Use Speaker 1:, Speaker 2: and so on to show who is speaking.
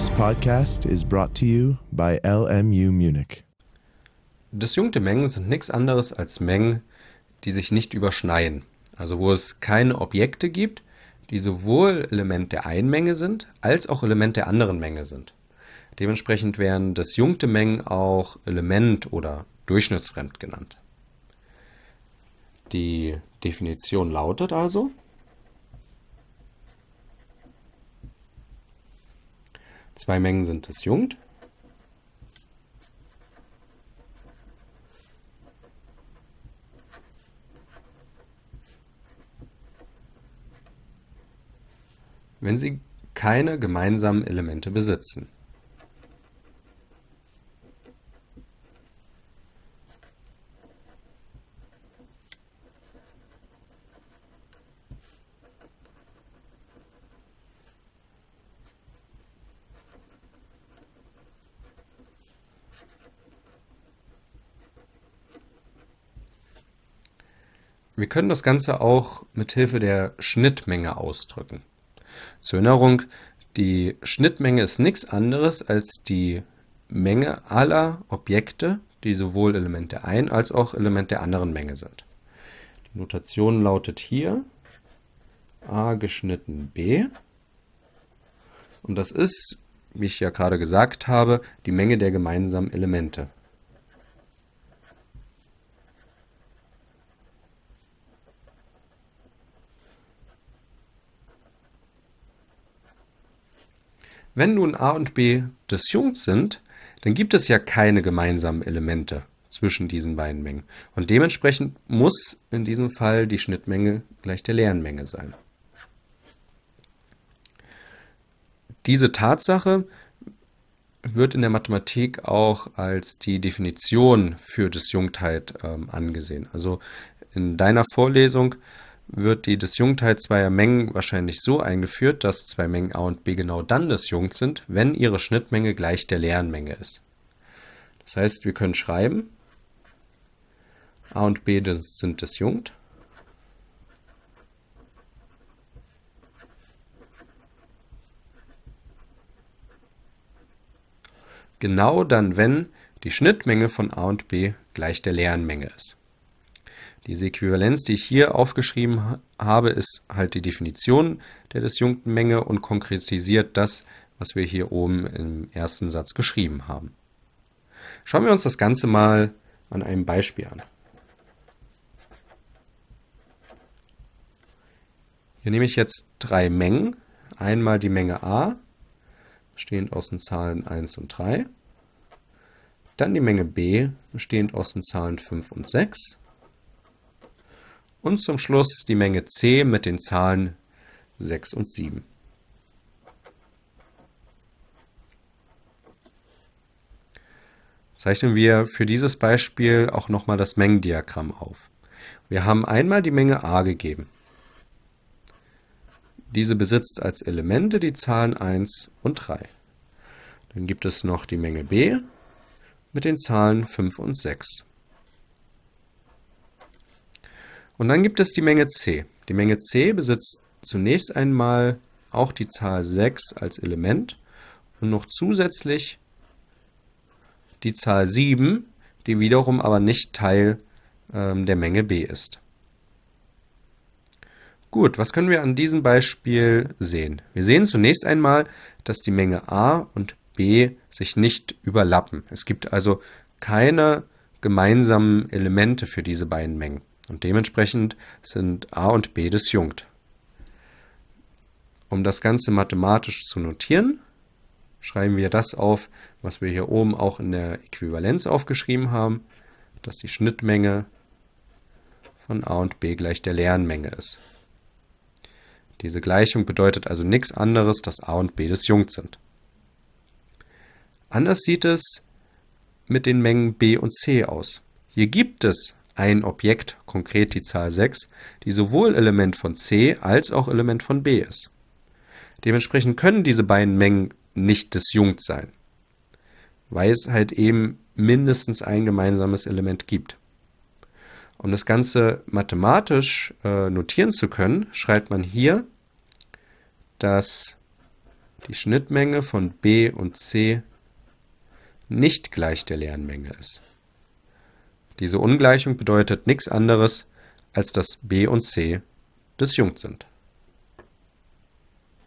Speaker 1: This podcast is brought to you by LMU Munich.
Speaker 2: Disjunkte Mengen sind nichts anderes als Mengen, die sich nicht überschneiden. Also wo es keine Objekte gibt, die sowohl Element der einen Menge sind, als auch Element der anderen Menge sind. Dementsprechend werden disjunkte Mengen auch Element oder durchschnittsfremd genannt. Die Definition lautet also, zwei Mengen sind disjunkt, wenn sie keine gemeinsamen Elemente besitzen. Wir können das Ganze auch mit Hilfe der Schnittmenge ausdrücken. Zur Erinnerung, die Schnittmenge ist nichts anderes als die Menge aller Objekte, die sowohl Element der einen als auch Element der anderen Menge sind. Die Notation lautet hier a geschnitten b. Und das ist, wie ich ja gerade gesagt habe, die Menge der gemeinsamen Elemente. Wenn nun a und b disjunkt sind, dann gibt es ja keine gemeinsamen Elemente zwischen diesen beiden Mengen. Und dementsprechend muss in diesem Fall die Schnittmenge gleich der leeren Menge sein. Diese Tatsache wird in der Mathematik auch als die Definition für Disjunktheit ähm, angesehen. Also in deiner Vorlesung wird die Disjunktheit zweier Mengen wahrscheinlich so eingeführt, dass zwei Mengen a und b genau dann disjunkt sind, wenn ihre Schnittmenge gleich der leeren Menge ist. Das heißt, wir können schreiben, a und b sind disjunkt. Genau dann, wenn die Schnittmenge von a und b gleich der leeren Menge ist. Diese Äquivalenz, die ich hier aufgeschrieben habe, ist halt die Definition der disjunkten Menge und konkretisiert das, was wir hier oben im ersten Satz geschrieben haben. Schauen wir uns das Ganze mal an einem Beispiel an. Hier nehme ich jetzt drei Mengen. Einmal die Menge a, bestehend aus den Zahlen 1 und 3. Dann die Menge b, bestehend aus den Zahlen 5 und 6 und zum Schluss die Menge c mit den Zahlen 6 und 7. Zeichnen wir für dieses Beispiel auch nochmal das Mengendiagramm auf. Wir haben einmal die Menge a gegeben. Diese besitzt als Elemente die Zahlen 1 und 3. Dann gibt es noch die Menge b mit den Zahlen 5 und 6. Und dann gibt es die Menge c. Die Menge c besitzt zunächst einmal auch die Zahl 6 als Element und noch zusätzlich die Zahl 7, die wiederum aber nicht Teil ähm, der Menge b ist. Gut, was können wir an diesem Beispiel sehen? Wir sehen zunächst einmal, dass die Menge a und b sich nicht überlappen. Es gibt also keine gemeinsamen Elemente für diese beiden Mengen. Und dementsprechend sind a und b disjunkt. Um das Ganze mathematisch zu notieren, schreiben wir das auf, was wir hier oben auch in der Äquivalenz aufgeschrieben haben, dass die Schnittmenge von a und b gleich der leeren Menge ist. Diese Gleichung bedeutet also nichts anderes, dass a und b disjunkt sind. Anders sieht es mit den Mengen b und c aus. Hier gibt es ein Objekt, konkret die Zahl 6, die sowohl Element von C als auch Element von B ist. Dementsprechend können diese beiden Mengen nicht disjunkt sein, weil es halt eben mindestens ein gemeinsames Element gibt. Um das Ganze mathematisch äh, notieren zu können, schreibt man hier, dass die Schnittmenge von B und C nicht gleich der leeren Menge ist. Diese Ungleichung bedeutet nichts anderes, als dass B und C disjunkt sind